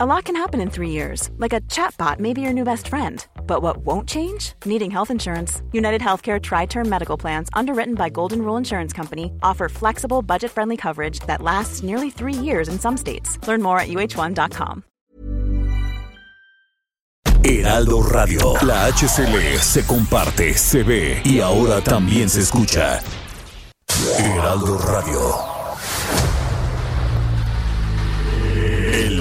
A lot can happen in three years, like a chatbot may be your new best friend. But what won't change? Needing health insurance. United Healthcare Tri Term Medical Plans, underwritten by Golden Rule Insurance Company, offer flexible, budget friendly coverage that lasts nearly three years in some states. Learn more at uh1.com. Heraldo Radio. La HCL se comparte, se ve y ahora también se escucha. Heraldo Radio.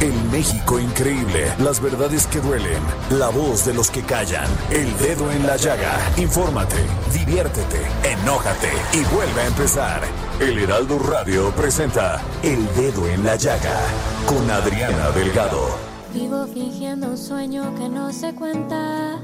El México increíble, las verdades que duelen, la voz de los que callan, el dedo en la llaga. Infórmate, diviértete, enójate y vuelve a empezar. El Heraldo Radio presenta El Dedo en la Llaga con Adriana Delgado. Vivo fingiendo un sueño que no se cuenta.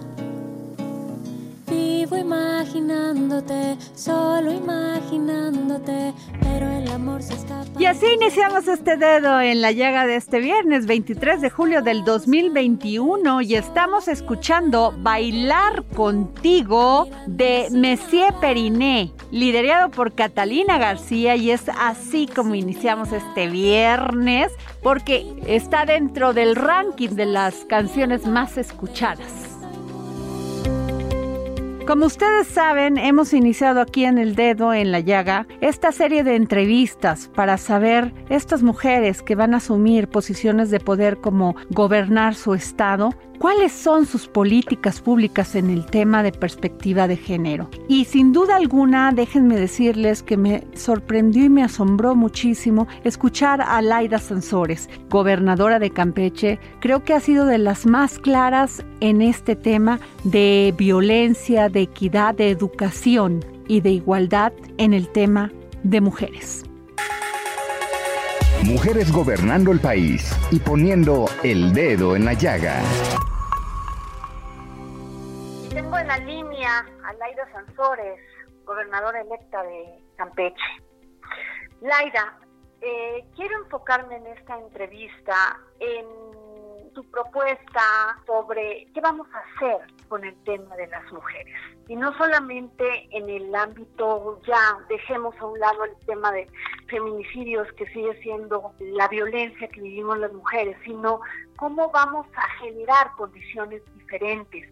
Vivo imaginándote, solo imaginándote, pero el amor se escapa. Y así iniciamos este dedo en la llaga de este viernes 23 de julio del 2021 y estamos escuchando Bailar contigo de Messier Periné, liderado por Catalina García y es así como iniciamos este viernes porque está dentro del ranking de las canciones más escuchadas. Como ustedes saben, hemos iniciado aquí en el dedo, en la llaga, esta serie de entrevistas para saber estas mujeres que van a asumir posiciones de poder como gobernar su estado, cuáles son sus políticas públicas en el tema de perspectiva de género. Y sin duda alguna, déjenme decirles que me sorprendió y me asombró muchísimo escuchar a Laida Sansores, gobernadora de Campeche. Creo que ha sido de las más claras en este tema de violencia, de equidad, de educación y de igualdad en el tema de mujeres. Mujeres gobernando el país y poniendo el dedo en la llaga. Tengo en la línea a Laida Sansores, gobernadora electa de Campeche. Laida, eh, quiero enfocarme en esta entrevista en tu propuesta sobre qué vamos a hacer con el tema de las mujeres. Y no solamente en el ámbito, ya dejemos a un lado el tema de feminicidios, que sigue siendo la violencia que vivimos las mujeres, sino cómo vamos a generar condiciones diferentes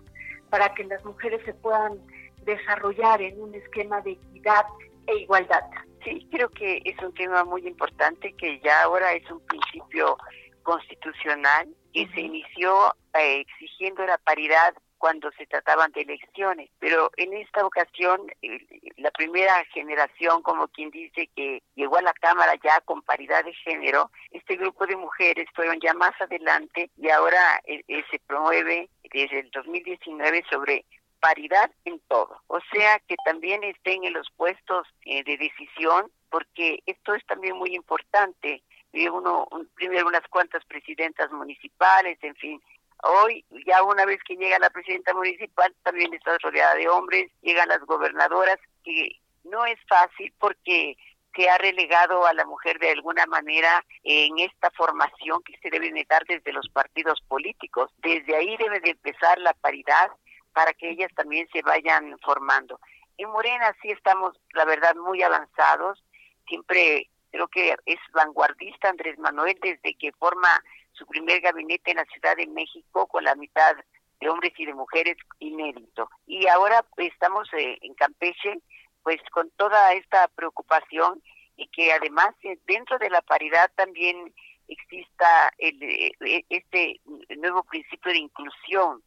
para que las mujeres se puedan desarrollar en un esquema de equidad e igualdad. Sí, creo que es un tema muy importante que ya ahora es un principio constitucional y se inició eh, exigiendo la paridad cuando se trataban de elecciones, pero en esta ocasión la primera generación, como quien dice que llegó a la Cámara ya con paridad de género, este grupo de mujeres fueron ya más adelante y ahora eh, eh, se promueve desde el 2019 sobre paridad en todo, o sea que también estén en los puestos de decisión, porque esto es también muy importante uno, primero unas cuantas presidentas municipales, en fin. Hoy, ya una vez que llega la presidenta municipal, también está rodeada de hombres, llegan las gobernadoras, que no es fácil porque se ha relegado a la mujer de alguna manera en esta formación que se debe dar desde los partidos políticos. Desde ahí debe de empezar la paridad para que ellas también se vayan formando. En Morena sí estamos, la verdad, muy avanzados. Siempre creo que es vanguardista Andrés Manuel desde que forma su primer gabinete en la Ciudad de México con la mitad de hombres y de mujeres inédito. Y ahora pues, estamos eh, en Campeche pues con toda esta preocupación y que además eh, dentro de la paridad también exista el, eh, este nuevo principio de inclusión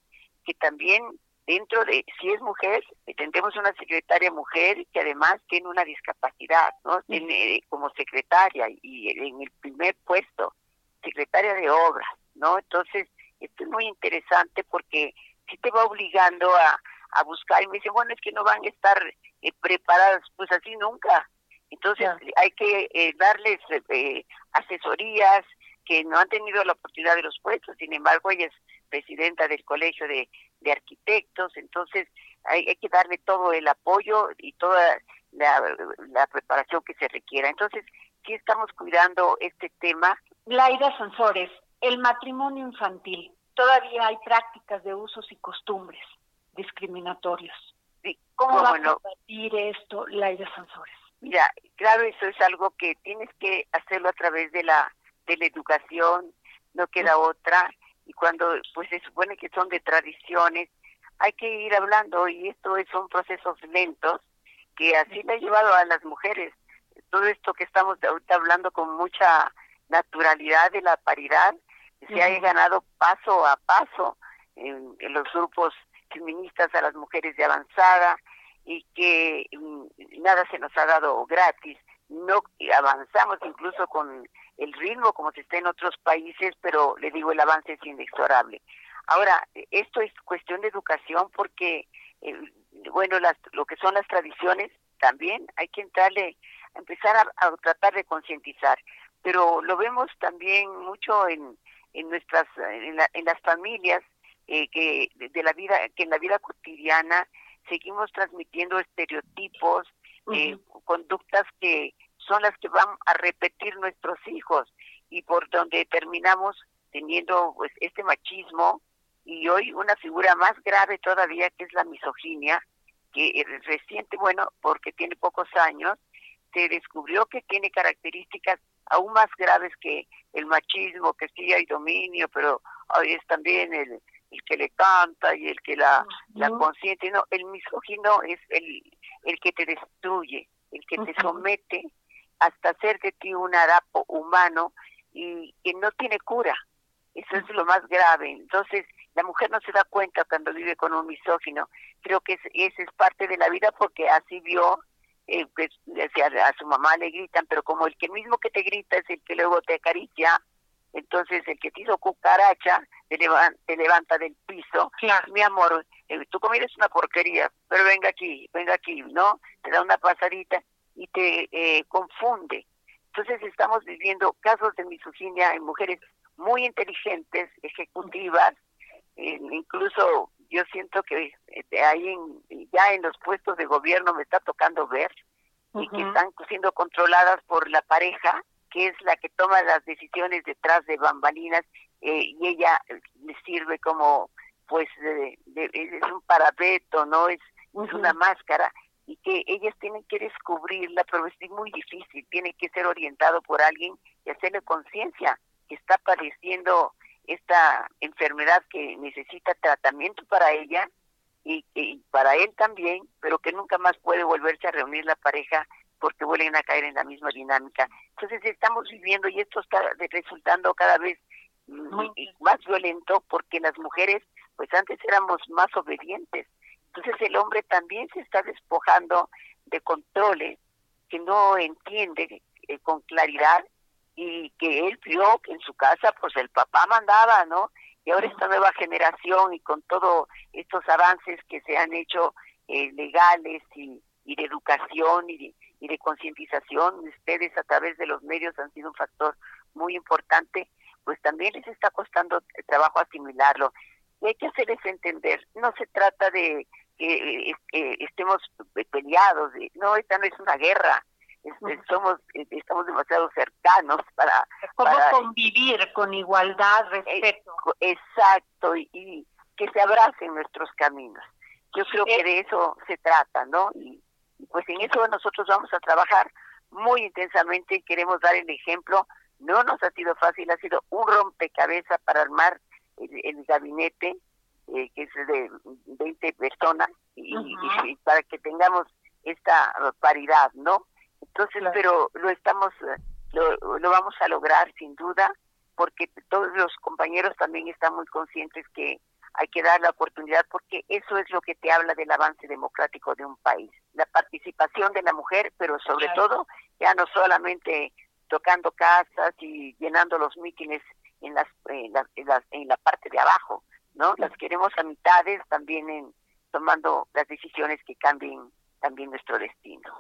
que también dentro de, si es mujer, tendremos una secretaria mujer que además tiene una discapacidad, ¿no? Tiene como secretaria y en el primer puesto, secretaria de obras, ¿no? Entonces, esto es muy interesante porque si te va obligando a, a buscar y me dice, bueno, es que no van a estar eh, preparadas, pues así nunca. Entonces, hay que eh, darles eh, asesorías que no han tenido la oportunidad de los puestos, sin embargo, ella es presidenta del Colegio de, de Arquitectos, entonces hay, que darle todo el apoyo y toda la, preparación que se requiera. Entonces, sí estamos cuidando este tema. Laida Sansores, el matrimonio infantil. Todavía hay prácticas de usos y costumbres discriminatorios. Sí, ¿Cómo va a combatir esto, Laida Sansores? Mira, claro, eso es algo que tienes que hacerlo a través de la, de la educación, no queda otra. Y cuando pues se supone que son de tradiciones, hay que ir hablando y esto son procesos lentos que así le ha llevado a las mujeres. Todo esto que estamos ahorita hablando con mucha naturalidad de la paridad, se ha ganado paso a paso en, los grupos feministas a las mujeres de avanzada y que mm, nada se nos ha dado gratis. No avanzamos incluso con el ritmo como se está en otros países, pero le digo, el avance es inexorable. Ahora, esto es cuestión de educación porque, eh, bueno, las, lo que son las tradiciones también hay que entrarle, a empezar a, tratar de concientizar, pero lo vemos también mucho en, en nuestras, en, las familias, eh, que de la vida, que en la vida cotidiana seguimos transmitiendo estereotipos, eh, conductas que son las que van a repetir nuestros hijos y por donde terminamos teniendo pues este machismo y hoy una figura más grave todavía que es la misoginia, que reciente, bueno, porque tiene pocos años, se descubrió que tiene características aún más graves que el machismo, que sí hay dominio, pero hoy es también el, el que le canta y el que la, la consiente. No, el misógino es el, el que te destruye, el que te somete hasta hacer de ti un harapo humano y que no tiene cura. Eso es lo más grave. Entonces, la mujer no se da cuenta cuando vive con un misógino. Creo que esa es parte de la vida porque así vio, eh, pues, a, su mamá le gritan, pero como el que mismo que te grita es el que luego te acaricia, entonces el que te hizo cucaracha te, levanta, del piso. Mi amor, eh, tu comida es una porquería, pero venga aquí, venga aquí, ¿no? Te da una pasadita y te eh, confunde. Entonces estamos viviendo casos de misoginia en mujeres muy inteligentes, ejecutivas, incluso yo siento que eh, ahí ya en los puestos de gobierno me está tocando ver y que están siendo controladas por la pareja que es la que toma las decisiones detrás de bambalinas eh, y ella le sirve como pues de, es un parapeto no es, es una máscara y que ellas tienen que descubrirla pero es muy difícil tiene que ser orientado por alguien y hacerle conciencia que está padeciendo esta enfermedad que necesita tratamiento para ella y, para él también, pero que nunca más puede volverse a reunir la pareja porque vuelven a caer en la misma dinámica. Entonces estamos viviendo y esto está resultando cada vez más violento porque las mujeres pues antes éramos más obedientes. Entonces el hombre también se está despojando de controles que no entiende eh, con claridad y que él vio que en su casa pues el papá mandaba, ¿no? Y ahora esta nueva generación y con todos estos avances que se han hecho eh, legales y, de educación y de, y concientización, ustedes a través de los medios han sido un factor muy importante, pues también les está costando trabajo asimilarlo. Y hay que hacerles entender, no se trata de que eh, estemos peleados, no, esta no es una guerra, este, somos eh, estamos demasiado cercanos para, para convivir con igualdad respeto exacto y, que se abracen nuestros caminos. Yo creo que de eso se trata no y, pues en eso nosotros vamos a trabajar muy intensamente y queremos dar el ejemplo. No nos ha sido fácil ha sido un rompecabezas para armar el, gabinete eh, que es de 20 personas y para que tengamos esta paridad no entonces, pero lo estamos, eh, lo, lo vamos a lograr sin duda, porque todos los compañeros también están muy conscientes que hay que dar la oportunidad porque eso es lo que te habla del avance democrático de un país, la participación de la mujer, pero sobre todo ya no solamente tocando casas y llenando los mítines en las, en, en la parte de abajo, ¿no? Las queremos a mitades también en tomando las decisiones que cambien también nuestro destino.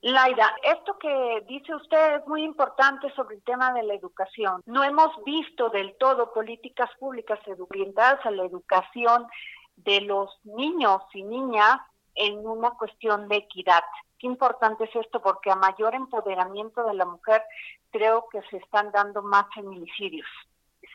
Laida, esto que dice usted es muy importante sobre el tema de la educación. No hemos visto del todo políticas públicas orientadas a la educación de los niños y niñas en una cuestión de equidad. Qué importante es esto porque a mayor empoderamiento de la mujer creo que se están dando más feminicidios.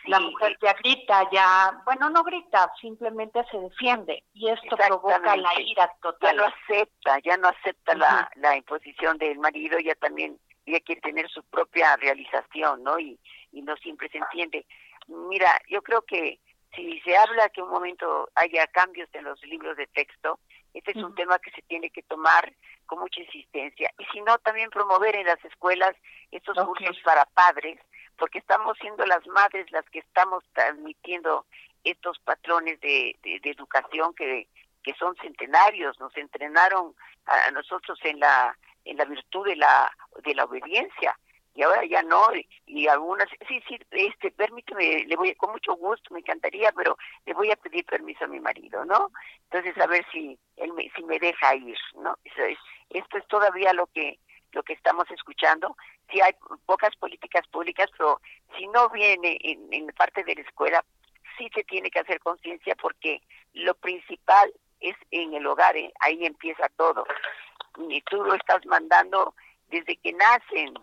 La mujer ya grita, ya, bueno, no grita, simplemente se defiende y esto provoca la ira total. Ya no acepta, ya no acepta la, la imposición del marido, ya también ella quiere tener su propia realización, ¿no? Y, y no siempre se entiende. Mira, yo creo que si se habla que un momento haya cambios en los libros de texto, este es un tema que se tiene que tomar con mucha insistencia. Y si no, también promover en las escuelas estos cursos para padres, porque estamos siendo las madres las que estamos transmitiendo estos patrones de, de, educación que, que son centenarios, nos entrenaron a nosotros en la en la virtud de la de la obediencia y ahora ya no y, algunas sí sí este permíteme le voy con mucho gusto me encantaría pero le voy a pedir permiso a mi marido no entonces a ver si él me, si me deja ir no esto es todavía lo que lo que estamos escuchando si hay pocas políticas públicas pero si no viene en, en parte de la escuela sí se tiene que hacer conciencia porque lo principal es en el hogar ¿eh? ahí empieza todo y tú lo estás mandando desde que nacen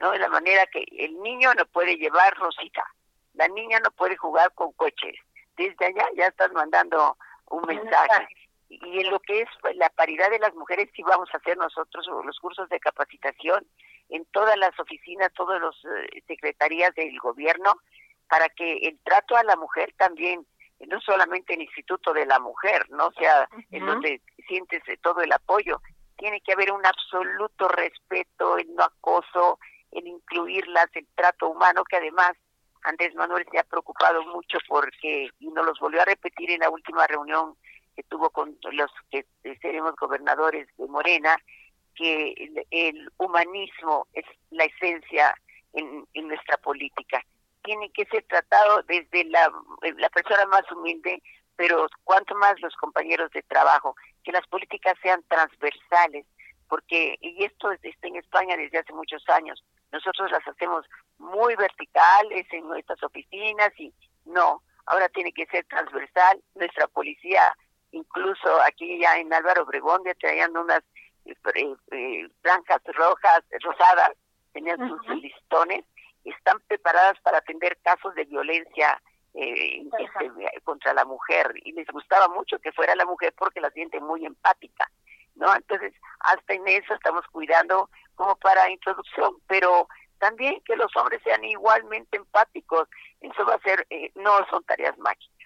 ¿no? De la manera que el niño no puede llevar rosita, la niña no puede jugar con coches. Desde allá ya estás mandando un mensaje. Y en lo que es pues, la paridad de las mujeres, sí vamos a hacer nosotros los cursos de capacitación en todas las oficinas, todas las eh, secretarías del gobierno, para que el trato a la mujer también, no solamente el Instituto de la Mujer, no sea en donde sientes todo el apoyo, tiene que haber un absoluto respeto, el no acoso, en incluirlas, el trato humano, que además Andrés Manuel se ha preocupado mucho porque, y nos los volvió a repetir en la última reunión tuvo con los que seremos gobernadores de Morena, que el, humanismo es la esencia en, en, nuestra política. Tiene que ser tratado desde la, la persona más humilde, pero cuanto más los compañeros de trabajo, que las políticas sean transversales, porque, y esto está en España desde hace muchos años, nosotros las hacemos muy verticales en nuestras oficinas y no, ahora tiene que ser transversal. Nuestra policía, incluso aquí ya en Álvaro Obregón, ya traían unas eh, eh, blancas, rojas, rosadas, tenían sus listones, están preparadas para atender casos de violencia eh, este, contra la mujer y les gustaba mucho que fuera la mujer porque la siente muy empática, ¿no? Entonces, hasta en eso estamos cuidando como para introducción, pero también que los hombres sean igualmente empáticos, eso va a ser, eh, no son tareas mágicas.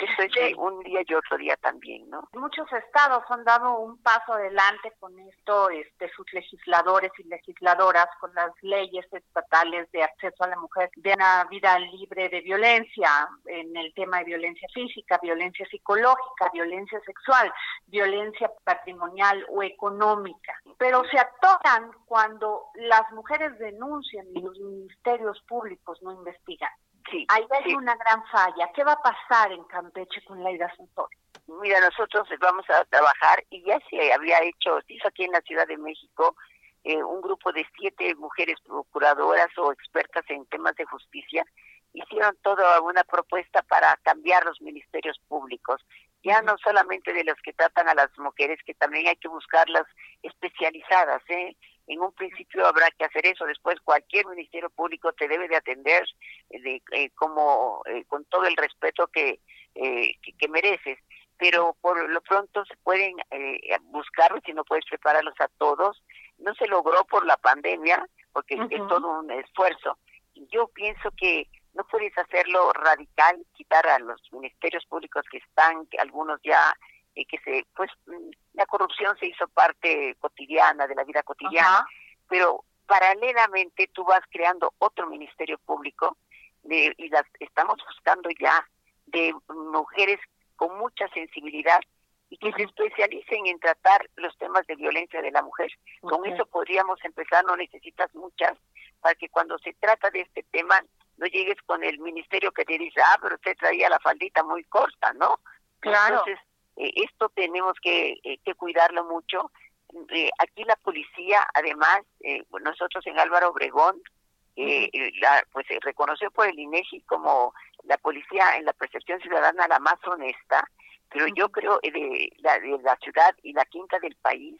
Esto es un día y otro día también, ¿no? Muchos estados han dado un paso adelante con esto, este, sus legisladores y legisladoras, con las leyes estatales de acceso a la mujer de una vida libre de violencia, en el tema de violencia física, violencia psicológica, violencia sexual, violencia patrimonial o económica. Pero se atoran cuando las mujeres denuncian y los ministerios públicos no investigan. Sí, Ahí hay una gran falla. ¿Qué va a pasar en Campeche con Laida Santos? Mira, nosotros vamos a trabajar y ya se había hecho, se hizo aquí en la Ciudad de México eh, un grupo de siete mujeres procuradoras o expertas en temas de justicia hicieron toda una propuesta para cambiar los ministerios públicos, ya no solamente de los que tratan a las mujeres, que también hay que buscarlas especializadas, ¿eh? En un principio habrá que hacer eso, después cualquier ministerio público te debe de atender eh, de, eh, como eh, con todo el respeto que, que, mereces, pero por lo pronto se pueden buscarlos si no puedes prepararlos a todos. No se logró por la pandemia, porque es todo un esfuerzo. Yo pienso que no puedes hacerlo radical, quitar a los ministerios públicos que están, que algunos ya que se pues mm, la corrupción se hizo parte cotidiana de la vida cotidiana pero paralelamente tú vas creando otro ministerio público de, y las estamos buscando ya de mujeres con mucha sensibilidad y que se especialicen en tratar los temas de violencia de la mujer. Con eso podríamos empezar, no necesitas muchas, para que cuando se trata de este tema no llegues con el ministerio que te dice, ah, pero usted traía la faldita muy corta, ¿no? Claro. Entonces, eh, esto tenemos que, eh, que cuidarlo mucho. Eh, aquí la policía, además, nosotros en Álvaro Obregón, la, pues se reconoció por el INEGI como la policía en la percepción ciudadana la más honesta, pero yo creo de la, de la ciudad y la quinta del país,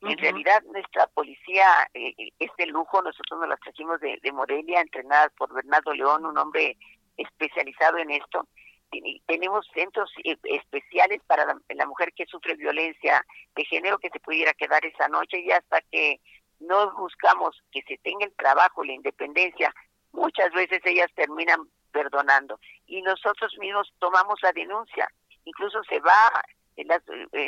en realidad nuestra policía eh, es de lujo, nosotros nos la trajimos de, de Morelia, entrenada por Bernardo León, un hombre especializado en esto. Tenemos centros eh, especiales para la, mujer que sufre violencia de género que se pudiera quedar esa noche y hasta que no buscamos que se tenga el trabajo, la independencia, muchas veces ellas terminan perdonando y nosotros mismos tomamos la denuncia. Incluso se va, en las,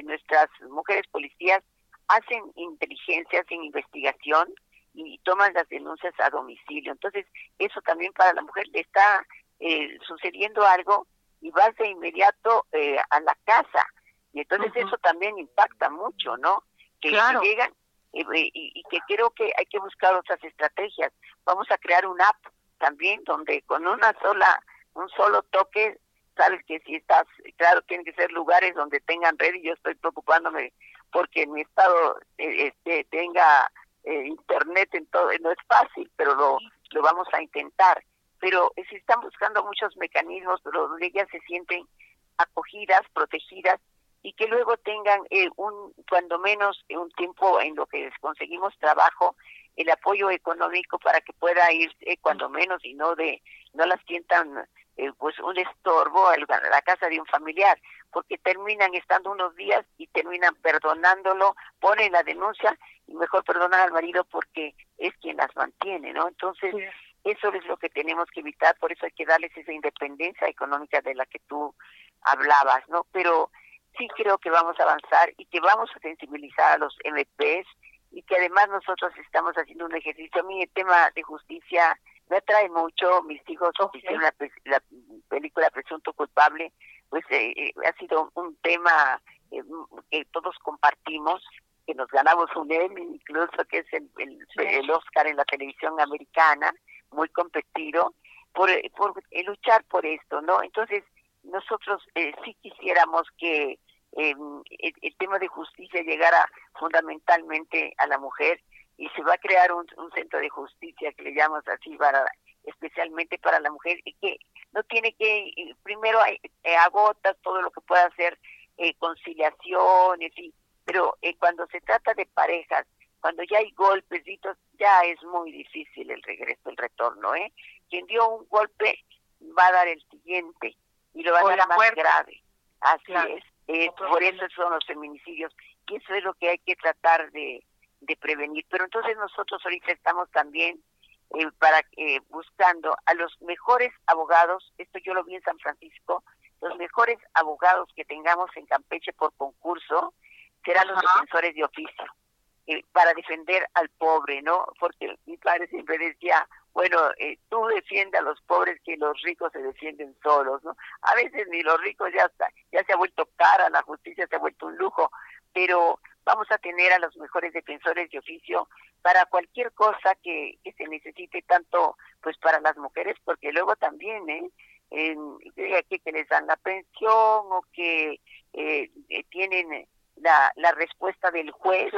nuestras mujeres policías hacen inteligencia, hacen investigación y toman las denuncias a domicilio. Entonces, eso también para la mujer le está eh, sucediendo algo y vas de inmediato eh, a la casa. Y entonces eso también impacta mucho, ¿no? Que, llegan y, y, que creo que hay que buscar otras estrategias. Vamos a crear una app también donde con una sola, un solo toque, sabes que si estás, claro, tienen que ser lugares donde tengan red y yo estoy preocupándome porque en mi estado eh, este, tenga internet en todo, no es fácil, pero lo, lo vamos a intentar pero se están buscando muchos mecanismos donde ellas se sienten acogidas, protegidas y que luego tengan eh, un cuando menos un tiempo en lo que conseguimos trabajo el apoyo económico para que pueda ir eh, cuando menos y no de no las sientan eh, pues un estorbo a la casa de un familiar porque terminan estando unos días y terminan perdonándolo ponen la denuncia y mejor perdonan al marido porque es quien las mantiene no entonces eso es lo que tenemos que evitar, por eso hay que darles esa independencia económica de la que tú hablabas, ¿no? Pero sí creo que vamos a avanzar y que vamos a sensibilizar a los MPs y que además nosotros estamos haciendo un ejercicio. A mí el tema de justicia me atrae mucho. Mis hijos hicieron la, película Presunto Culpable, pues eh, eh, ha sido un tema eh, que todos compartimos que nos ganamos un Emmy, incluso que es el, el Oscar en la televisión americana, muy competido por, por luchar por esto, ¿no? Entonces, nosotros eh, sí quisiéramos que em, el, tema de justicia llegara fundamentalmente a la mujer y se va a crear un, centro de justicia que le llamamos así para especialmente para la mujer y que no tiene que primero eh, agota todo lo que pueda hacer eh, conciliaciones y pero eh, cuando se trata de parejas cuando ya hay golpes, ya es muy difícil el regreso, el retorno, ¿eh? Quien dio un golpe va a dar el siguiente y lo va a dar más grave. Así es. por eso son los feminicidios y eso es lo que hay que tratar de, de prevenir. Pero entonces nosotros ahorita estamos también eh, para eh, buscando a los mejores abogados, esto yo lo vi en San Francisco, los mejores abogados que tengamos en Campeche por concurso serán los defensores de oficio eh, para defender al pobre, ¿no? Porque mi padre siempre decía, bueno, eh, tú defiendes a los pobres que los ricos se defienden solos, ¿no? A veces ni los ricos ya ya se ha vuelto cara, la justicia se ha vuelto un lujo, pero vamos a tener a los mejores defensores de oficio para cualquier cosa que, que se necesite tanto pues para las mujeres porque luego también eh, que, que les dan la pensión o que eh, eh tienen la, la respuesta del juez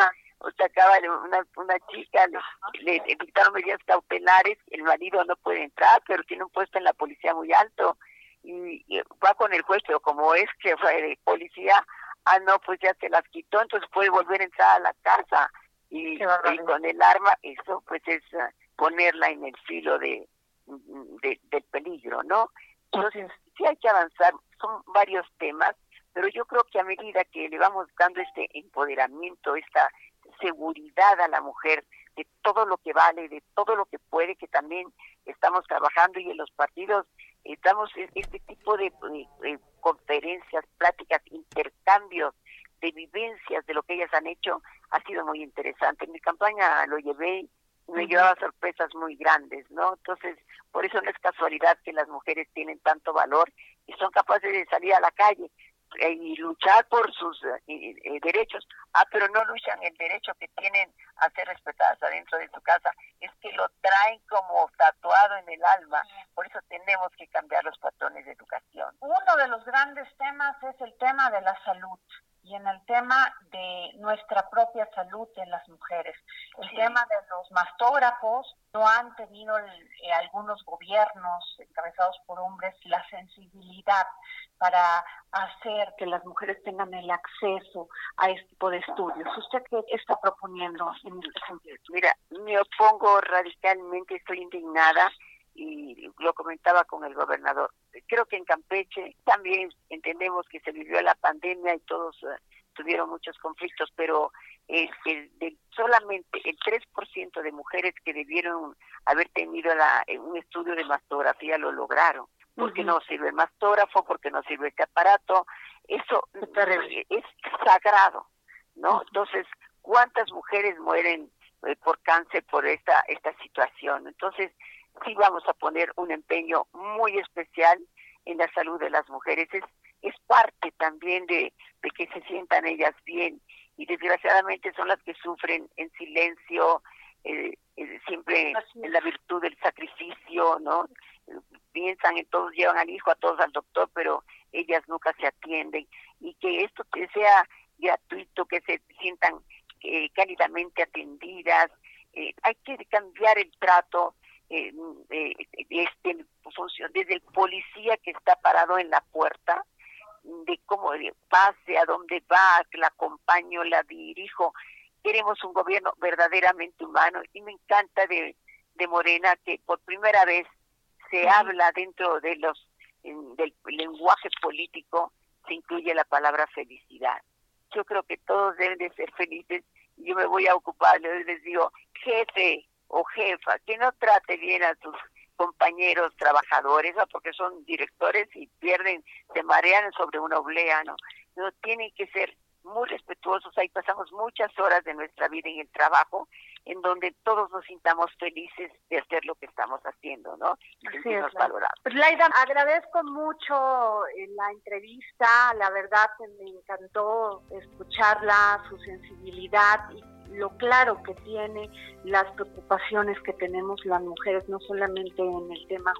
o sea, acaba una, una chica, le, le dictaron medidas cautelares, el marido no puede entrar, pero tiene un puesto en la policía muy alto, y, va con el juez, pero como es que fue de policía, ah, no, pues ya se las quitó, entonces puede volver a entrar a la casa, y, con el arma, eso pues es ah, ponerla en el filo de, de, del peligro, ¿no? Entonces, sí hay que avanzar, son varios temas, pero yo creo que a medida que le vamos dando este empoderamiento, esta seguridad a la mujer de todo lo que vale, de todo lo que puede, que también estamos trabajando y en los partidos estamos este tipo de, conferencias, pláticas, intercambios de vivencias de lo que ellas han hecho ha sido muy interesante. En mi campaña lo llevé y me llevaba sorpresas muy grandes, ¿no? Entonces, por eso no es casualidad que las mujeres tienen tanto valor y son capaces de salir a la calle y luchar por sus eh, eh, derechos. Ah, pero no luchan el derecho que tienen a ser respetadas adentro de su casa. Es que lo traen como tatuado en el alma. Por eso tenemos que cambiar los patrones de educación. Uno de los grandes temas es el tema de la salud y en el tema de nuestra propia salud en las mujeres. El tema de los mastógrafos no han tenido eh, algunos gobiernos encabezados por hombres la sensibilidad para hacer que las mujeres tengan el acceso a este tipo de estudios. ¿Usted qué está proponiendo en este sentido? Mira, me opongo radicalmente, estoy indignada y lo comentaba con el gobernador. Creo que en Campeche también entendemos que se vivió la pandemia y todos eh, tuvieron muchos conflictos, pero el, solamente el 3% de mujeres que debieron haber tenido la, un estudio de mastografía lo lograron. Porque no sirve el mastógrafo, porque no sirve este aparato. Eso es sagrado, ¿no? Entonces, ¿cuántas mujeres mueren eh, por cáncer por esta, esta situación? Entonces, sí vamos a poner un empeño muy especial en la salud de las mujeres. Es, es parte también de, de que se sientan ellas bien y desgraciadamente son las que sufren en silencio, eh, eh, siempre en la virtud del sacrificio, ¿no? Piensan en todos, llevan al hijo, a todos al doctor, pero ellas nunca se atienden y que esto que sea gratuito, que se sientan eh, cálidamente atendidas, hay que cambiar el trato eh, este, función, desde el policía que está parado en la puerta, de cómo pase, a dónde va, la acompaño, la dirijo. Queremos un gobierno verdaderamente humano y me encanta de, de Morena que por primera vez se habla dentro de los del lenguaje político, se incluye la palabra felicidad. Yo creo que todos deben de ser felices y yo me voy a ocupar, les digo, jefe, o jefa, que no trate bien a sus compañeros trabajadores, porque son directores y pierden, se marean sobre una oblea, ¿no? No tienen que ser muy respetuosos, ahí pasamos muchas horas de nuestra vida en el trabajo, en donde todos nos sintamos felices de hacer lo que estamos haciendo, ¿no? Y nos valoramos. Pues Laida, agradezco mucho eh, la entrevista, la verdad que me encantó escucharla, su sensibilidad y lo claro que tiene, las preocupaciones que tenemos las mujeres, no solamente en el tema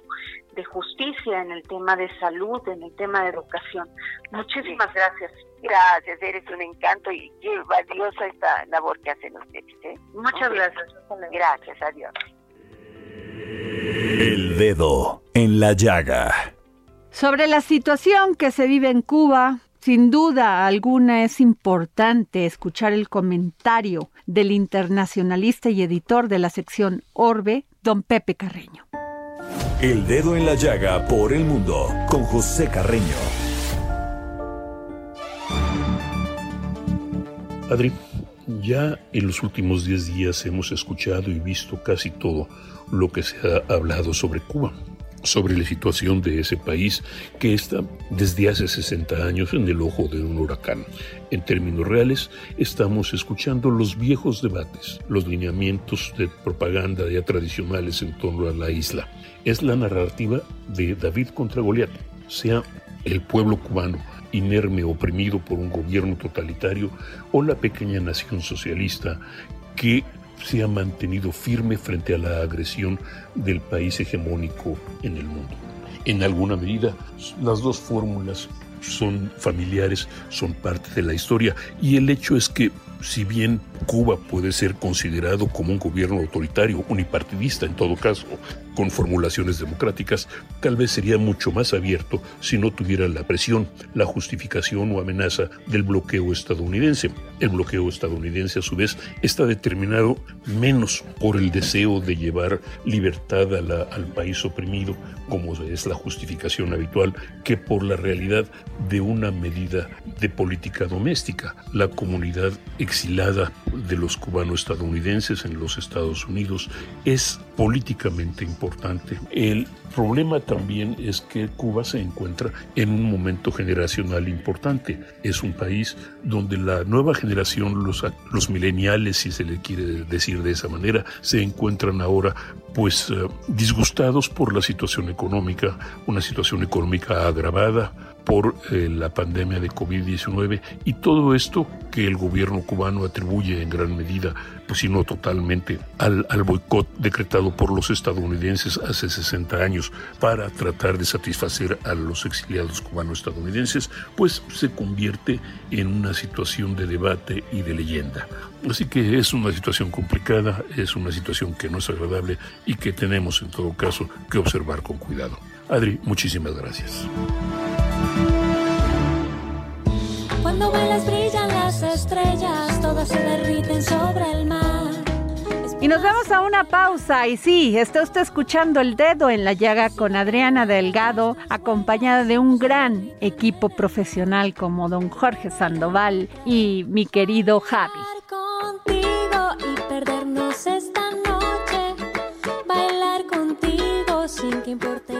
de justicia, en el tema de salud, en el tema de educación. Muchísimas gracias. Gracias, eres un encanto y qué valiosa esta labor que hacen ustedes. ¿eh? Muchas gracias. Gracias, adiós. El dedo en la llaga. Sobre la situación que se vive en Cuba, sin duda alguna es importante escuchar el comentario del internacionalista y editor de la sección Orbe, don Pepe Carreño. El dedo en la llaga por el mundo con José Carreño. Adri, ya en los últimos 10 días hemos escuchado y visto casi todo lo que se ha hablado sobre Cuba sobre la situación de ese país que está desde hace 60 años en el ojo de un huracán. En términos reales, estamos escuchando los viejos debates, los lineamientos de propaganda ya tradicionales en torno a la isla. Es la narrativa de David contra Goliat, sea el pueblo cubano inerme oprimido por un gobierno totalitario o la pequeña nación socialista que se ha mantenido firme frente a la agresión del país hegemónico en el mundo. En alguna medida, las dos fórmulas son familiares, son parte de la historia y el hecho es que si bien Cuba puede ser considerado como un gobierno autoritario, unipartidista en todo caso, con formulaciones democráticas, tal vez sería mucho más abierto si no tuviera la presión, la justificación o amenaza del bloqueo estadounidense. El bloqueo estadounidense, a su vez, está determinado menos por el deseo de llevar libertad al país oprimido, como es la justificación habitual, que por la realidad de una medida de política doméstica. La comunidad exilada de los cubanos estadounidenses en los Estados Unidos es políticamente importante. El problema también es que Cuba se encuentra en un momento generacional importante. Es un país donde la nueva generación, los, los mileniales, si se le quiere decir de esa manera, se encuentran ahora pues eh, disgustados por la situación económica, una situación económica agravada por eh, la pandemia de COVID-19 y todo esto que el gobierno cubano atribuye en gran medida, pues si no totalmente, al, al boicot decretado por los estadounidenses hace 60 años para tratar de satisfacer a los exiliados cubanos estadounidenses, pues se convierte en una situación de debate y de leyenda. Así que es una situación complicada, es una situación que no es agradable y que tenemos en todo caso que observar con cuidado. Adri, muchísimas gracias. Cuando bailas brillan las estrellas, todas se derriten sobre el mar. Y nos vamos a una pausa. Y sí, está usted escuchando El Dedo en la Llaga con Adriana Delgado, acompañada de un gran equipo profesional como don Jorge Sandoval y mi querido Javi. Contigo y perdernos esta noche. Bailar contigo sin que importe.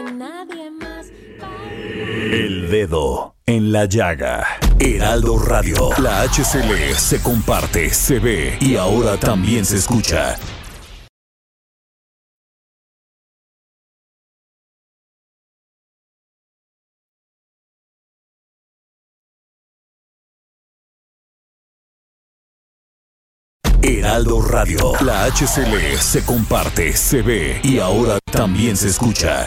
El dedo en la llaga. Heraldo Radio. La HCL se comparte, se ve y ahora también se escucha. Heraldo Radio. La HCL se comparte, se ve y ahora también se escucha.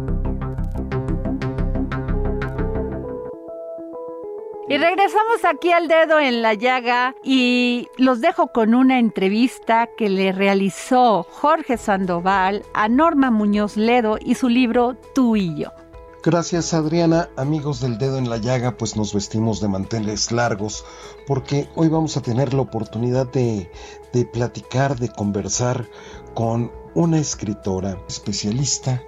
Y regresamos aquí al dedo en la llaga y los dejo con una entrevista que le realizó Jorge Sandoval a Norma Muñoz Ledo y su libro Tú y yo. Gracias Adriana, amigos del dedo en la llaga, pues nos vestimos de manteles largos porque hoy vamos a tener la oportunidad de, de platicar, de conversar con una escritora especialista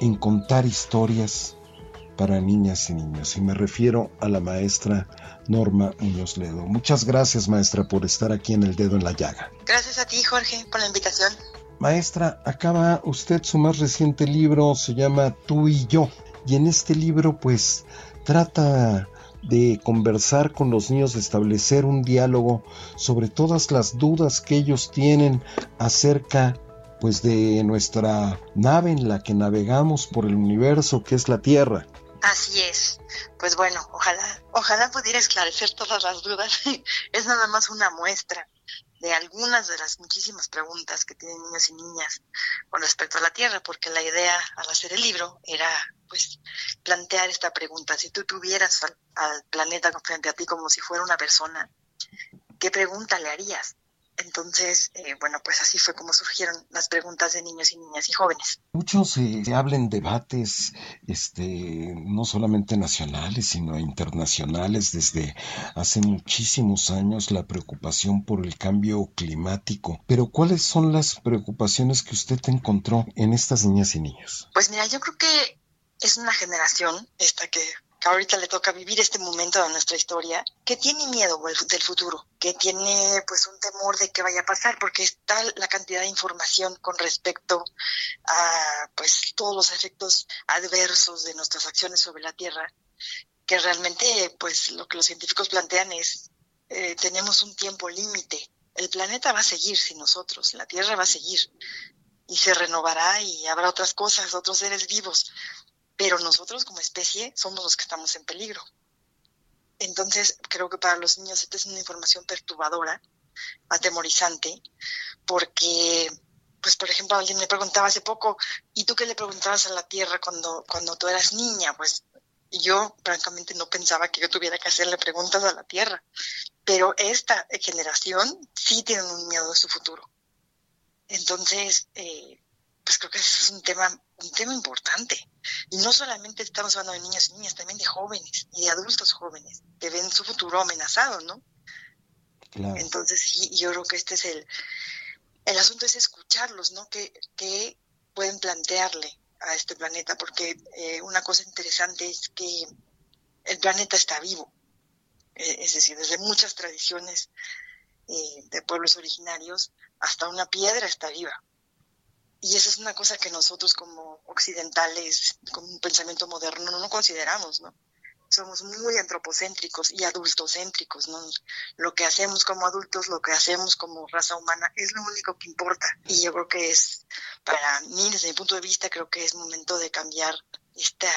en contar historias para niñas y niños. Y me refiero a la maestra Norma Muñoz Ledo. Muchas gracias, maestra, por estar aquí en El Dedo en la Llaga. Gracias a ti, Jorge, por la invitación. Maestra, acaba usted su más reciente libro, se llama Tú y yo. Y en este libro, pues, trata de conversar con los niños, de establecer un diálogo sobre todas las dudas que ellos tienen acerca pues de nuestra nave en la que navegamos por el universo que es la Tierra. Así es. Pues bueno, ojalá, ojalá pudiera esclarecer todas las dudas. es nada más una muestra de algunas de las muchísimas preguntas que tienen niños y niñas con respecto a la Tierra, porque la idea al hacer el libro era pues plantear esta pregunta. Si tú tuvieras al, al planeta frente a ti como si fuera una persona, ¿qué pregunta le harías? Entonces, eh, bueno, pues así fue como surgieron las preguntas de niños y niñas y jóvenes. Muchos eh, hablan debates, este, no solamente nacionales, sino internacionales, desde hace muchísimos años, la preocupación por el cambio climático. Pero, ¿cuáles son las preocupaciones que usted encontró en estas niñas y niños? Pues mira, yo creo que es una generación, esta que que ahorita le toca vivir este momento de nuestra historia, que tiene miedo del futuro, que tiene pues un temor de que vaya a pasar, porque está la cantidad de información con respecto a pues todos los efectos adversos de nuestras acciones sobre la Tierra, que realmente pues lo que los científicos plantean es eh, tenemos un tiempo límite. El planeta va a seguir sin nosotros, la Tierra va a seguir y se renovará y habrá otras cosas, otros seres vivos, pero nosotros como especie somos los que estamos en peligro. Entonces, creo que para los niños esta es una información perturbadora, atemorizante, porque, pues, por ejemplo, alguien me preguntaba hace poco, ¿y tú qué le preguntabas a la Tierra cuando, cuando tú eras niña? Pues yo, francamente, no pensaba que yo tuviera que hacerle preguntas a la Tierra, pero esta generación sí tiene un miedo de su futuro. Entonces, eh, pues creo que ese es un tema, un tema importante. Y no solamente estamos hablando de niños y niñas, también de jóvenes y de adultos jóvenes que ven su futuro amenazado, ¿no? Entonces sí, yo creo que este es el, el asunto es escucharlos, ¿no? Que, que pueden plantearle a este planeta, porque eh, una cosa interesante es que el planeta está vivo, eh, es decir, desde muchas tradiciones eh, de pueblos originarios hasta una piedra está viva. Y esa es una cosa que nosotros como occidentales, con un pensamiento moderno, no consideramos, ¿no? Somos muy antropocéntricos y adultocéntricos, ¿no? Lo que hacemos como adultos, lo que hacemos como raza humana, es lo único que importa. Y yo creo que es, para mí, desde mi punto de vista, creo que es momento de cambiar esta,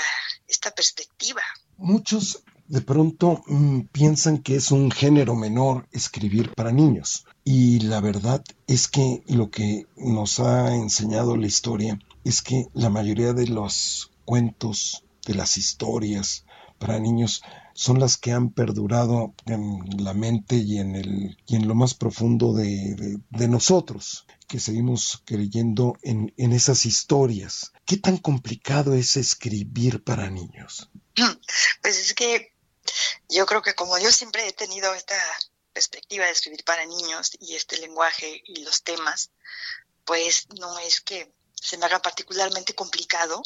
esta perspectiva. Muchos de pronto mm, piensan que es un género menor escribir para niños. Y la verdad es que lo que nos ha enseñado la historia es que la mayoría de los cuentos, de las historias para niños, son las que han perdurado en la mente y en, el, y en lo más profundo de, nosotros, que seguimos creyendo en, en esas historias. ¿Qué tan complicado es escribir para niños? Pues es que yo creo que como yo siempre he tenido esta perspectiva de escribir para niños y este lenguaje y los temas, pues no es que se me haga particularmente complicado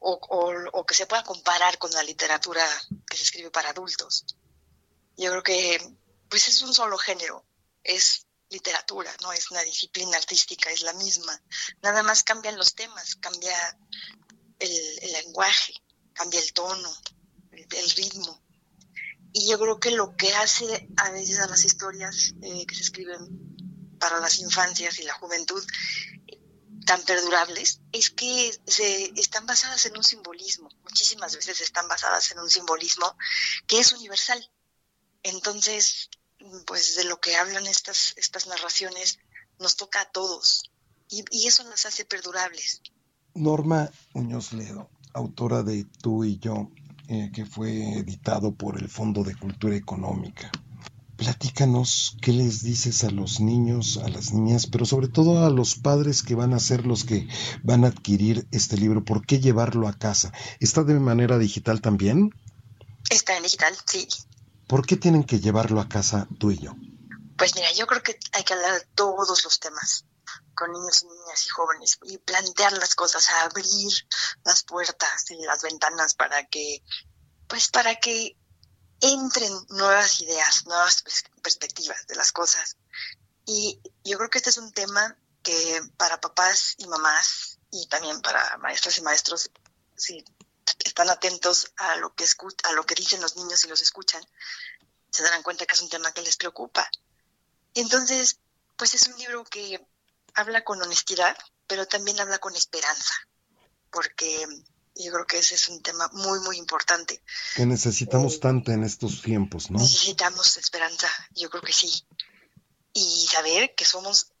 o, que se pueda comparar con la literatura que se escribe para adultos. Yo creo que pues es un solo género, es literatura, no es una disciplina artística, es la misma. Nada más cambian los temas, cambia el, lenguaje, cambia el tono, el, ritmo. Y yo creo que lo que hace a veces a las historias eh, que se escriben para las infancias y la juventud tan perdurables es que se, están basadas en un simbolismo, muchísimas veces están basadas en un simbolismo que es universal. Entonces, pues de lo que hablan estas, estas narraciones nos toca a todos y, eso nos hace perdurables. Norma Muñoz Ledo, autora de Tú y yo, eh, que fue editado por el Fondo de Cultura Económica. Platícanos qué les dices a los niños, a las niñas, pero sobre todo a los padres que van a ser los que van a adquirir este libro. ¿Por qué llevarlo a casa? ¿Está de manera digital también? Está en digital, sí. ¿Por qué tienen que llevarlo a casa tú y yo? Pues mira, yo creo que hay que hablar de todos los temas con niños y niñas y jóvenes y plantear las cosas, abrir las puertas y las ventanas para que, pues para que entren nuevas ideas, nuevas perspectivas de las cosas. Y yo creo que este es un tema que para papás y mamás y también para maestras y maestros, si están atentos a lo que a lo que dicen los niños y los escuchan, se darán cuenta que es un tema que les preocupa. Entonces, pues es un libro que habla con honestidad, pero también habla con esperanza, porque yo creo que ese es un tema muy, muy importante. Que necesitamos eh, tanto en estos tiempos, ¿no? Necesitamos esperanza, yo creo que sí. Y saber que somos,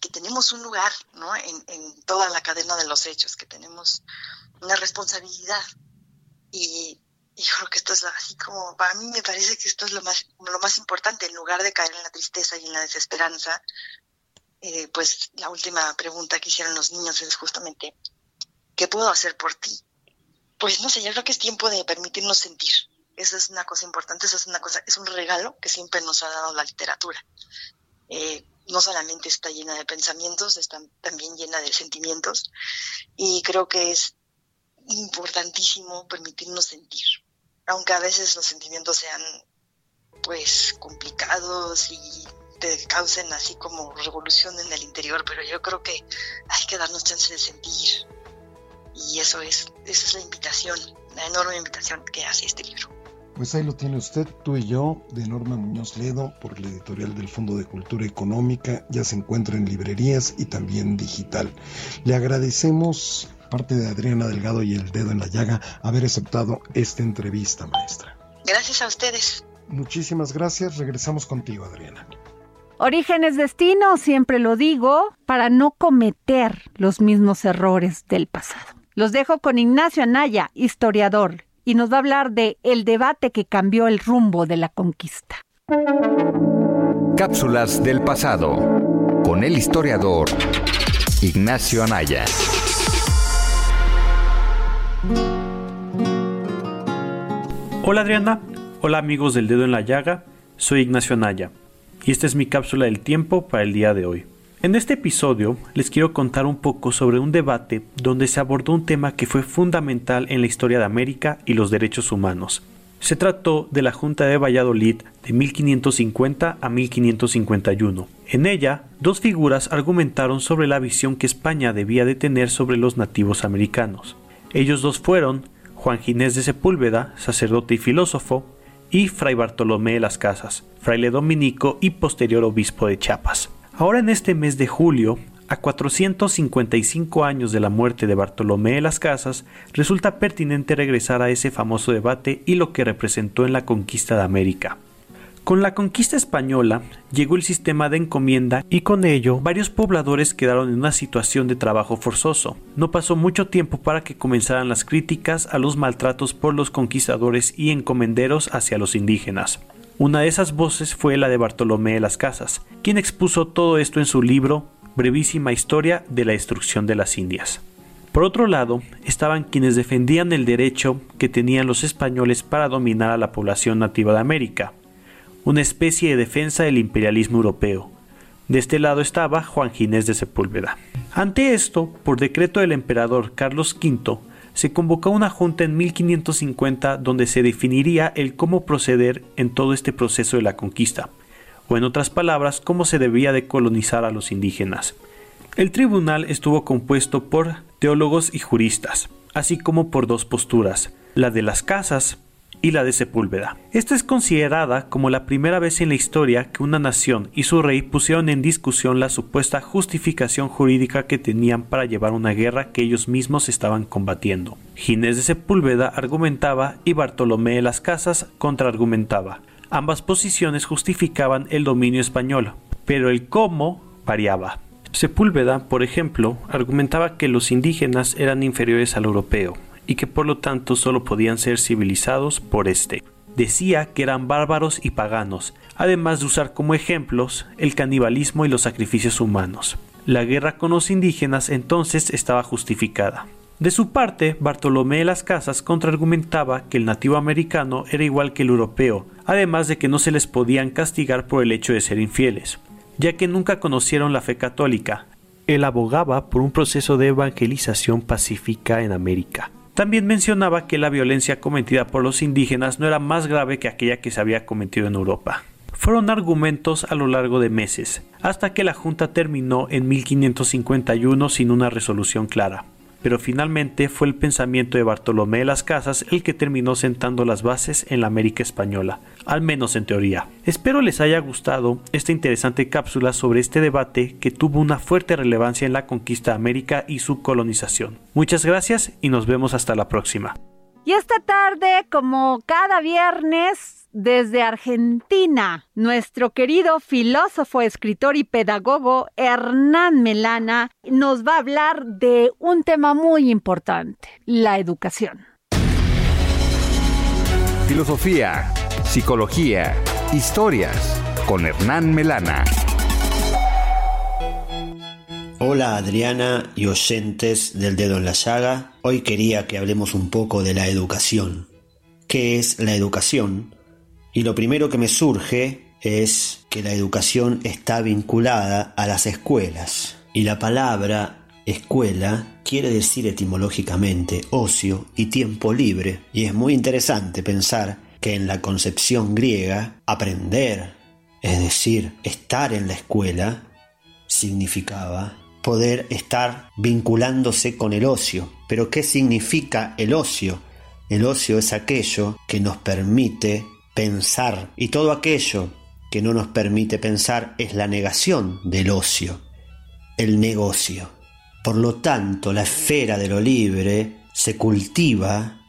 que tenemos un lugar, ¿no? En, en toda la cadena de los hechos, que tenemos una responsabilidad. Y, yo creo que esto es así como, para mí me parece que esto es lo más, lo más importante, en lugar de caer en la tristeza y en la desesperanza, eh, pues la última pregunta que hicieron los niños es justamente, ¿qué puedo hacer por ti? pues no sé, yo creo que es tiempo de permitirnos sentir. Esa es una cosa importante, esa es una cosa, es un regalo que siempre nos ha dado la literatura. Eh, no solamente está llena de pensamientos, está también llena de sentimientos y creo que es importantísimo permitirnos sentir, aunque a veces los sentimientos sean pues complicados y te causen así como revolución en el interior, pero yo creo que hay que darnos chance de sentir, y eso es, esa es la invitación, la enorme invitación que hace este libro. Pues ahí lo tiene usted, tú y yo, de Norma Muñoz Ledo, por la editorial del Fondo de Cultura Económica. Ya se encuentra en librerías y también digital. Le agradecemos, parte de Adriana Delgado y el dedo en la llaga, haber aceptado esta entrevista, maestra. Gracias a ustedes. Muchísimas gracias. Regresamos contigo, Adriana. Orígenes destino, siempre lo digo, para no cometer los mismos errores del pasado. Los dejo con Ignacio Anaya, historiador, y nos va a hablar de el debate que cambió el rumbo de la conquista. Cápsulas del pasado con el historiador Ignacio Anaya. Hola Adriana, hola amigos del dedo en la llaga, soy Ignacio Anaya y esta es mi cápsula del tiempo para el día de hoy. En este episodio les quiero contar un poco sobre un debate donde se abordó un tema que fue fundamental en la historia de América y los derechos humanos. Se trató de la Junta de Valladolid de 1550 a 1551. En ella, dos figuras argumentaron sobre la visión que España debía de tener sobre los nativos americanos. Ellos dos fueron Juan Ginés de Sepúlveda, sacerdote y filósofo, y Fray Bartolomé de las Casas, fraile dominico y posterior obispo de Chiapas. Ahora en este mes de julio, a 455 años de la muerte de Bartolomé de las Casas, resulta pertinente regresar a ese famoso debate y lo que representó en la conquista de América. Con la conquista española llegó el sistema de encomienda y con ello varios pobladores quedaron en una situación de trabajo forzoso. No pasó mucho tiempo para que comenzaran las críticas a los maltratos por los conquistadores y encomenderos hacia los indígenas. Una de esas voces fue la de Bartolomé de las Casas, quien expuso todo esto en su libro Brevísima Historia de la Destrucción de las Indias. Por otro lado, estaban quienes defendían el derecho que tenían los españoles para dominar a la población nativa de América, una especie de defensa del imperialismo europeo. De este lado estaba Juan Ginés de Sepúlveda. Ante esto, por decreto del emperador Carlos V, se convocó una junta en 1550 donde se definiría el cómo proceder en todo este proceso de la conquista, o en otras palabras, cómo se debía de colonizar a los indígenas. El tribunal estuvo compuesto por teólogos y juristas, así como por dos posturas, la de las casas y la de Sepúlveda. Esta es considerada como la primera vez en la historia que una nación y su rey pusieron en discusión la supuesta justificación jurídica que tenían para llevar una guerra que ellos mismos estaban combatiendo. Ginés de Sepúlveda argumentaba y Bartolomé de las Casas contraargumentaba. Ambas posiciones justificaban el dominio español, pero el cómo variaba. Sepúlveda, por ejemplo, argumentaba que los indígenas eran inferiores al europeo, y que por lo tanto solo podían ser civilizados por éste. Decía que eran bárbaros y paganos, además de usar como ejemplos el canibalismo y los sacrificios humanos. La guerra con los indígenas entonces estaba justificada. De su parte, Bartolomé de las Casas contraargumentaba que el nativo americano era igual que el europeo, además de que no se les podían castigar por el hecho de ser infieles, ya que nunca conocieron la fe católica. Él abogaba por un proceso de evangelización pacífica en América. También mencionaba que la violencia cometida por los indígenas no era más grave que aquella que se había cometido en Europa. Fueron argumentos a lo largo de meses, hasta que la Junta terminó en 1551 sin una resolución clara pero finalmente fue el pensamiento de Bartolomé de las Casas el que terminó sentando las bases en la América española, al menos en teoría. Espero les haya gustado esta interesante cápsula sobre este debate que tuvo una fuerte relevancia en la conquista de América y su colonización. Muchas gracias y nos vemos hasta la próxima. Y esta tarde, como cada viernes, desde Argentina, nuestro querido filósofo, escritor y pedagogo Hernán Melana nos va a hablar de un tema muy importante, la educación. Filosofía, psicología, historias con Hernán Melana. Hola Adriana y oyentes del dedo en la llaga. Hoy quería que hablemos un poco de la educación. ¿Qué es la educación? Y lo primero que me surge es que la educación está vinculada a las escuelas. Y la palabra escuela quiere decir etimológicamente ocio y tiempo libre. Y es muy interesante pensar que en la concepción griega aprender, es decir, estar en la escuela, significaba poder estar vinculándose con el ocio. Pero ¿qué significa el ocio? El ocio es aquello que nos permite pensar y todo aquello que no nos permite pensar es la negación del ocio, el negocio. Por lo tanto, la esfera de lo libre se cultiva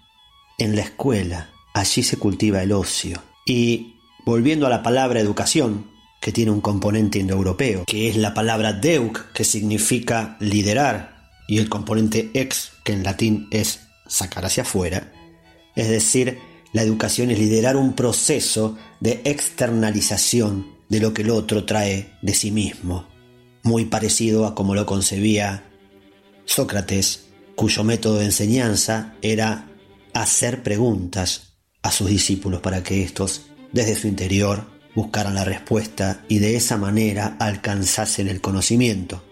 en la escuela, allí se cultiva el ocio. Y volviendo a la palabra educación, que tiene un componente indoeuropeo, que es la palabra deuk, que significa liderar, y el componente ex, que en latín es sacar hacia afuera, es decir, la educación es liderar un proceso de externalización de lo que el otro trae de sí mismo, muy parecido a como lo concebía Sócrates, cuyo método de enseñanza era hacer preguntas a sus discípulos para que éstos, desde su interior, buscaran la respuesta y de esa manera alcanzasen el conocimiento,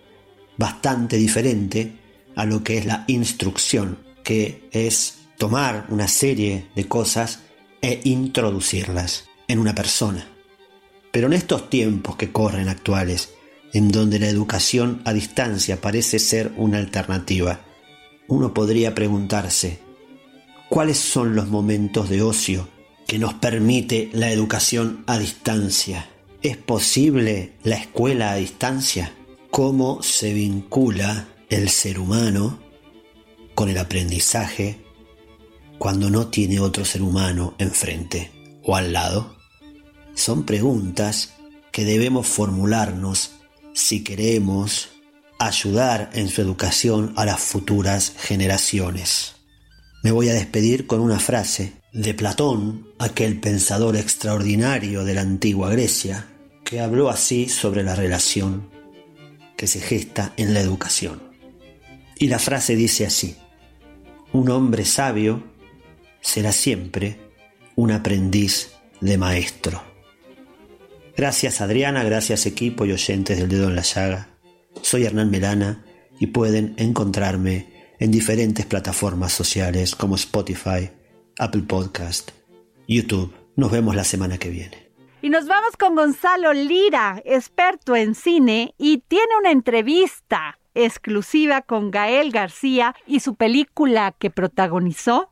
bastante diferente a lo que es la instrucción, que es tomar una serie de cosas e introducirlas en una persona. Pero en estos tiempos que corren actuales, en donde la educación a distancia parece ser una alternativa, uno podría preguntarse, ¿cuáles son los momentos de ocio que nos permite la educación a distancia? ¿Es posible la escuela a distancia? ¿Cómo se vincula el ser humano con el aprendizaje cuando no tiene otro ser humano enfrente o al lado? son preguntas que debemos formularnos si queremos ayudar en su educación a las futuras generaciones. Me voy a despedir con una frase de Platón, aquel pensador extraordinario de la antigua Grecia, que habló así sobre la relación que se gesta en la educación. Y la frase dice así, un hombre sabio será siempre un aprendiz de maestro. Gracias Adriana, gracias equipo y oyentes del dedo en la llaga. Soy Hernán Melana y pueden encontrarme en diferentes plataformas sociales como Spotify, Apple Podcast, YouTube. Nos vemos la semana que viene. Y nos vamos con Gonzalo Lira, experto en cine, y tiene una entrevista exclusiva con Gael García y su película que protagonizó,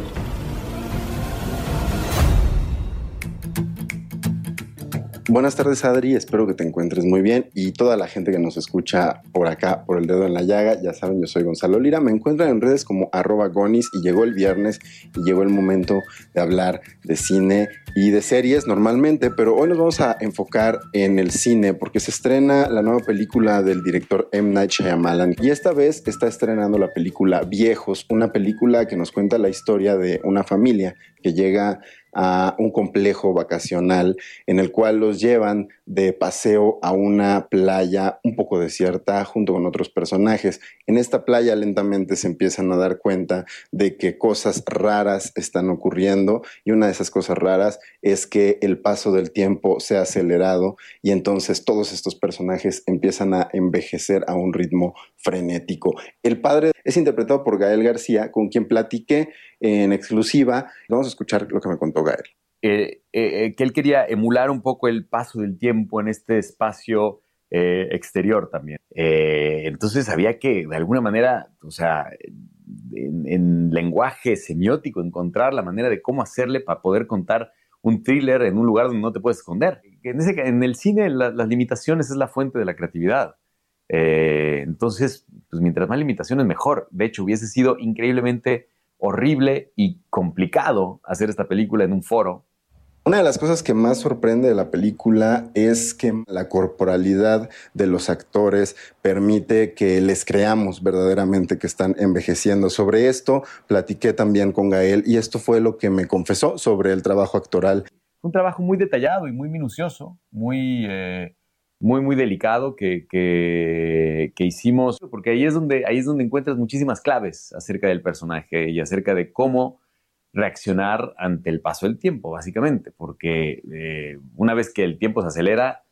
Buenas tardes Adri, espero que te encuentres muy bien. Y toda la gente que nos escucha por acá, por el dedo en la llaga, ya saben, yo soy Gonzalo Lira, me encuentran en redes como arroba gonis y llegó el viernes y llegó el momento de hablar de cine y de series normalmente, pero hoy nos vamos a enfocar en el cine porque se estrena la nueva película del director M. Night Shyamalan. Y esta vez está estrenando la película Viejos, una película que nos cuenta la historia de una familia que llega a un complejo vacacional en el cual los llevan de paseo a una playa un poco desierta junto con otros personajes. En esta playa lentamente se empiezan a dar cuenta de que cosas raras están ocurriendo y una de esas cosas raras es que el paso del tiempo se ha acelerado y entonces todos estos personajes empiezan a envejecer a un ritmo frenético. El padre es interpretado por Gael García, con quien platiqué en exclusiva. Vamos a escuchar lo que me contó Gael. Eh, eh, que él quería emular un poco el paso del tiempo en este espacio eh, exterior también. entonces había que, de alguna manera, o sea, en, lenguaje semiótico, encontrar la manera de cómo hacerle para poder contar un thriller en un lugar donde no te puedes esconder. En, en el cine las limitaciones es la fuente de la creatividad. entonces, pues mientras más limitaciones, mejor. De hecho, hubiese sido increíblemente horrible y complicado hacer esta película en un foro. Una de las cosas que más sorprende de la película es que la corporalidad de los actores permite que les creamos verdaderamente que están envejeciendo. Sobre esto platiqué también con Gael y esto fue lo que me confesó sobre el trabajo actoral. Un trabajo muy detallado y muy minucioso, muy eh, muy, muy delicado que, que, hicimos, porque ahí es, donde, ahí es donde encuentras muchísimas claves acerca del personaje y acerca de cómo reaccionar ante el paso del tiempo, básicamente, porque eh, una vez que el tiempo se acelera,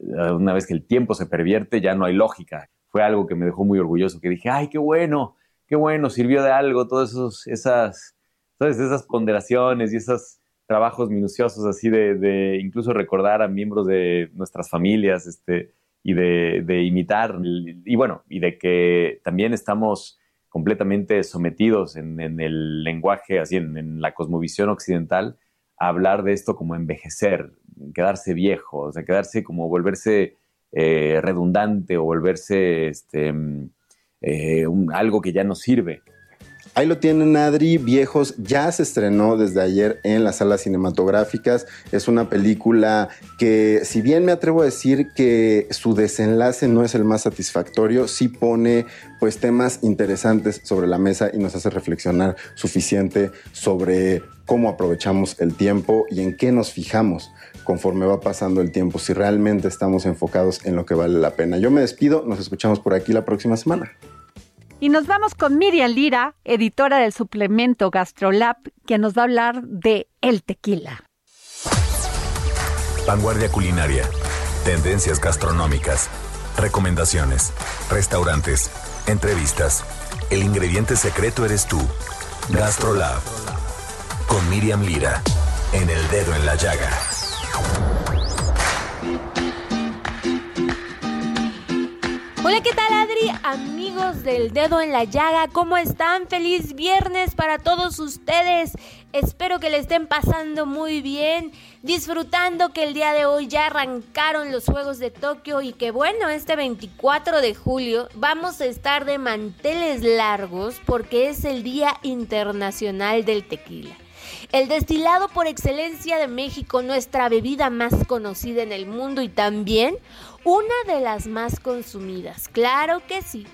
eh, una vez que el tiempo se pervierte, ya no hay lógica. Fue algo que me dejó muy orgulloso, que dije, ay, qué bueno, qué bueno, sirvió de algo, todas esas, todas esas ponderaciones y esas trabajos minuciosos así de, incluso recordar a miembros de nuestras familias este, y de, imitar. Y bueno, y de que también estamos completamente sometidos en, el lenguaje, así en, la cosmovisión occidental, a hablar de esto como envejecer, quedarse viejo, o sea, quedarse como volverse eh, redundante o volverse este, eh, algo que ya no sirve. Ahí lo tienen Adri, Viejos, ya se estrenó desde ayer en las salas cinematográficas. Es una película que, si bien me atrevo a decir que su desenlace no es el más satisfactorio, sí pone pues temas interesantes sobre la mesa y nos hace reflexionar suficiente sobre cómo aprovechamos el tiempo y en qué nos fijamos conforme va pasando el tiempo, si realmente estamos enfocados en lo que vale la pena. Yo me despido, nos escuchamos por aquí la próxima semana. Y nos vamos con Miriam Lira, editora del suplemento GastroLab, que nos va a hablar de el tequila. Vanguardia culinaria, tendencias gastronómicas, recomendaciones, restaurantes, entrevistas. El ingrediente secreto eres tú. GastroLab. Con Miriam Lira, en el dedo en la llaga. Hola, ¿qué tal Adri? Del dedo en la llaga, ¿cómo están? Feliz viernes para todos ustedes. Espero que le estén pasando muy bien, disfrutando que el día de hoy ya arrancaron los Juegos de Tokio y que bueno, este 24 de julio vamos a estar de manteles largos porque es el Día Internacional del Tequila. El destilado por excelencia de México, nuestra bebida más conocida en el mundo y también una de las más consumidas. Claro que sí.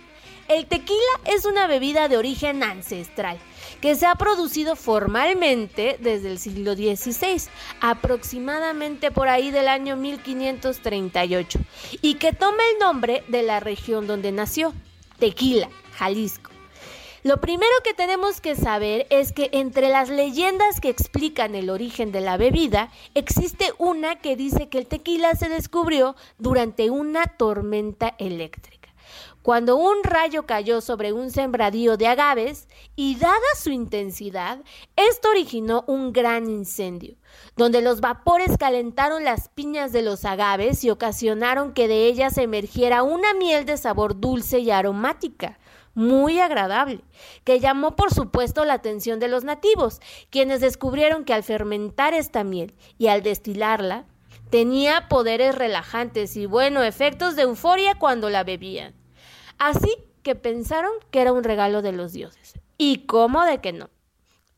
El tequila es una bebida de origen ancestral que se ha producido formalmente desde el siglo XVI, aproximadamente por ahí del año 1538, y que toma el nombre de la región donde nació, Tequila, Jalisco. Lo primero que tenemos que saber es que entre las leyendas que explican el origen de la bebida, existe una que dice que el tequila se descubrió durante una tormenta eléctrica. Cuando un rayo cayó sobre un sembradío de agaves y dada su intensidad, esto originó un gran incendio, donde los vapores calentaron las piñas de los agaves y ocasionaron que de ellas emergiera una miel de sabor dulce y aromática muy agradable, que llamó por supuesto la atención de los nativos, quienes descubrieron que al fermentar esta miel y al destilarla, tenía poderes relajantes y bueno, efectos de euforia cuando la bebían. Así que pensaron que era un regalo de los dioses. ¿Y cómo de que no?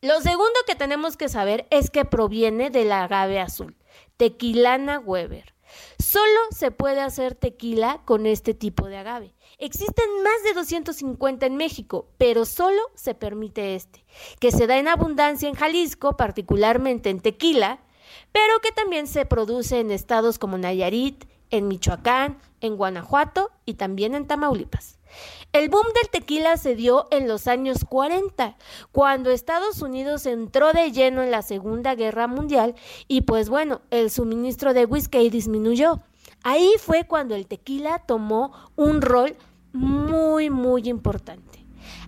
Lo segundo que tenemos que saber es que proviene del agave azul, Tequilana Weber. Solo se puede hacer tequila con este tipo de agave. Existen más de 250 en México, pero solo se permite este, que se da en abundancia en Jalisco, particularmente en Tequila, pero que también se produce en estados como Nayarit, en Michoacán, en Guanajuato y también en Tamaulipas. El boom del tequila se dio en los años 40, cuando Estados Unidos entró de lleno en la Segunda Guerra Mundial y pues bueno, el suministro de whisky disminuyó. Ahí fue cuando el tequila tomó un rol muy, muy importante.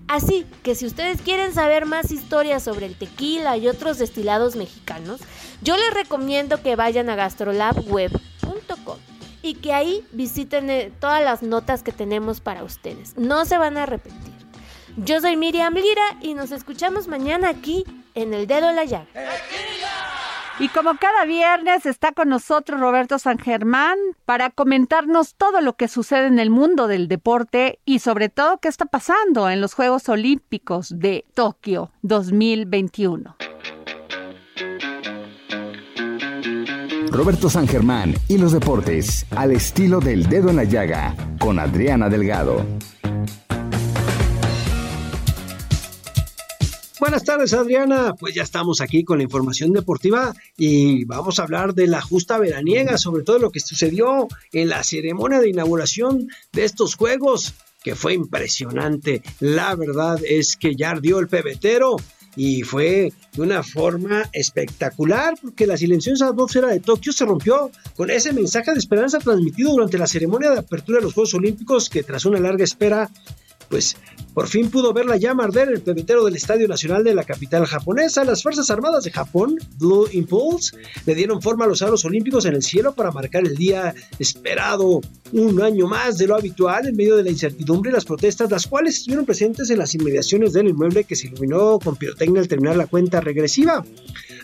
Así que si ustedes quieren saber más historias sobre el tequila y otros destilados mexicanos, yo les recomiendo que vayan a gastrolabweb.com y que ahí visiten eh, todas las notas que tenemos para ustedes. No se van a arrepentir. Yo soy Miriam Lira y nos escuchamos mañana aquí en El Dedo en la Llaga. Y como cada viernes está con nosotros Roberto San Germán para comentarnos todo lo que sucede en el mundo del deporte y sobre todo qué está pasando en los Juegos Olímpicos de Tokio 2021. Roberto San Germán y los deportes al estilo del dedo en la llaga con Adriana Delgado. Buenas tardes, Adriana. Pues ya estamos aquí con la información deportiva y vamos a hablar de la justa veraniega, sobre todo lo que sucedió en la ceremonia de inauguración de estos Juegos, que fue impresionante. La verdad es que ya ardió el pebetero y fue de una forma espectacular porque la silenciosa atmósfera de Tokio se rompió con ese mensaje de esperanza transmitido durante la ceremonia de apertura de los Juegos Olímpicos que tras una larga espera pues por fin pudo ver la llama arder el pebetero del Estadio Nacional de la capital japonesa. Las Fuerzas Armadas de Japón, Blue Impulse, le dieron forma a los aros olímpicos en el cielo para marcar el día esperado un año más de lo habitual en medio de la incertidumbre y las protestas, las cuales estuvieron presentes en las inmediaciones del inmueble que se iluminó con pirotecnia al terminar la cuenta regresiva.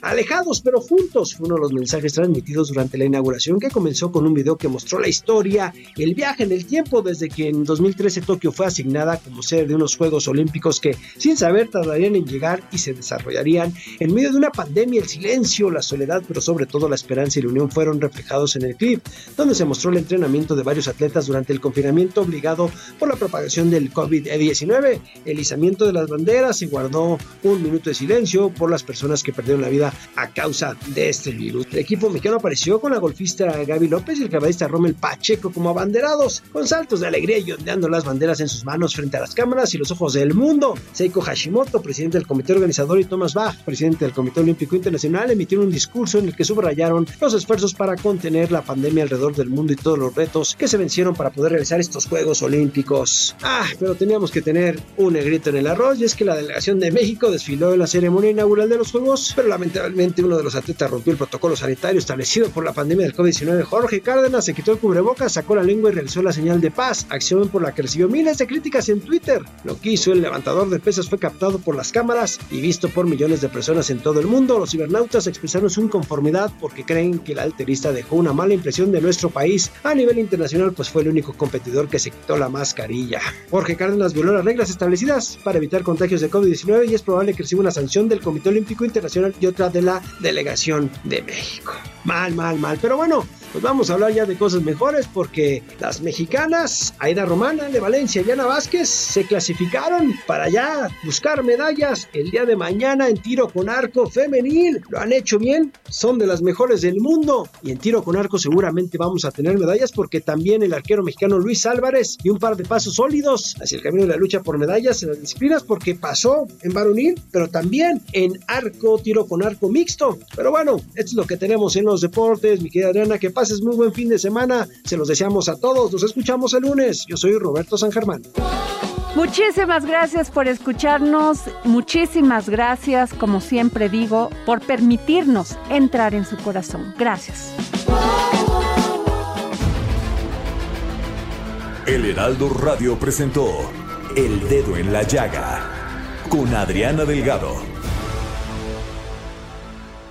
Alejados pero juntos fue uno de los mensajes transmitidos durante la inauguración que comenzó con un video que mostró la historia, el viaje en el tiempo desde que en 2013 Tokio fue asignada como sede de unos Juegos Olímpicos que sin saber tardarían en llegar y se desarrollarían en medio de una pandemia, el silencio, la soledad, pero sobre todo la esperanza y la unión fueron reflejados en el clip, donde se mostró el entrenamiento de varios atletas durante el confinamiento obligado por la propagación del COVID-19, el izamiento de las banderas y guardó un minuto de silencio por las personas que perdieron la vida a causa de este virus. El equipo mexicano apareció con la golfista Gaby López y el caballista Rommel Pacheco como abanderados, con saltos de alegría y ondeando las banderas en sus manos frente a las cámaras y los ojos del mundo. Seiko Hashimoto, presidente del comité organizador, y Thomas Bach, presidente del Comité Olímpico Internacional, emitieron un discurso en el que subrayaron los esfuerzos para contener la pandemia alrededor del mundo y todos los retos que se vencieron para poder realizar estos Juegos Olímpicos. Ah, pero teníamos que tener un negrito en el arroz y es que la delegación de México desfiló en la ceremonia inaugural de los Juegos, pero lamentablemente uno de los atletas rompió el protocolo sanitario establecido por la pandemia del COVID-19. Jorge Cárdenas se quitó el cubrebocas, sacó la lengua y realizó la señal de paz, acción por la que recibió miles de críticas en Twitter. Lo que hizo el levantador de pesas fue captado por las cámaras y visto por millones de personas en todo el mundo. Los cibernautas expresaron su inconformidad porque creen que el alterista dejó una mala impresión de nuestro país a nivel internacional, pues fue el único competidor que se quitó la mascarilla. Jorge Cárdenas violó las reglas establecidas para evitar contagios de COVID-19 y es probable que reciba una sanción del Comité Olímpico Internacional y otra de la Delegación de México. Mal, mal, mal. Pero bueno, pues vamos a hablar ya de cosas mejores porque las mexicanas, Aida Romana de Valencia y Ana Vázquez, se clasificaron para ya buscar medallas el día de mañana en tiro con arco femenil. Lo han hecho bien, son de las mejores del mundo y en tiro con arco seguramente vamos a tener medallas porque también el arquero mexicano Luis Álvarez y un par de pasos sólidos hacia el camino de la lucha por medallas en las disciplinas porque pasó en varonil, pero también en arco, tiro con arco mixto. Pero bueno, esto es lo que tenemos en los deportes, mi querida Adriana, que pases muy buen fin de semana. Se los deseamos a todos. Nos escuchamos el lunes. Yo soy Roberto San Germán. Muchísimas gracias por escucharnos, muchísimas gracias, como siempre digo, por permitirnos entrar en su corazón. Gracias. El Heraldo Radio presentó El Dedo en la Llaga con Adriana Delgado.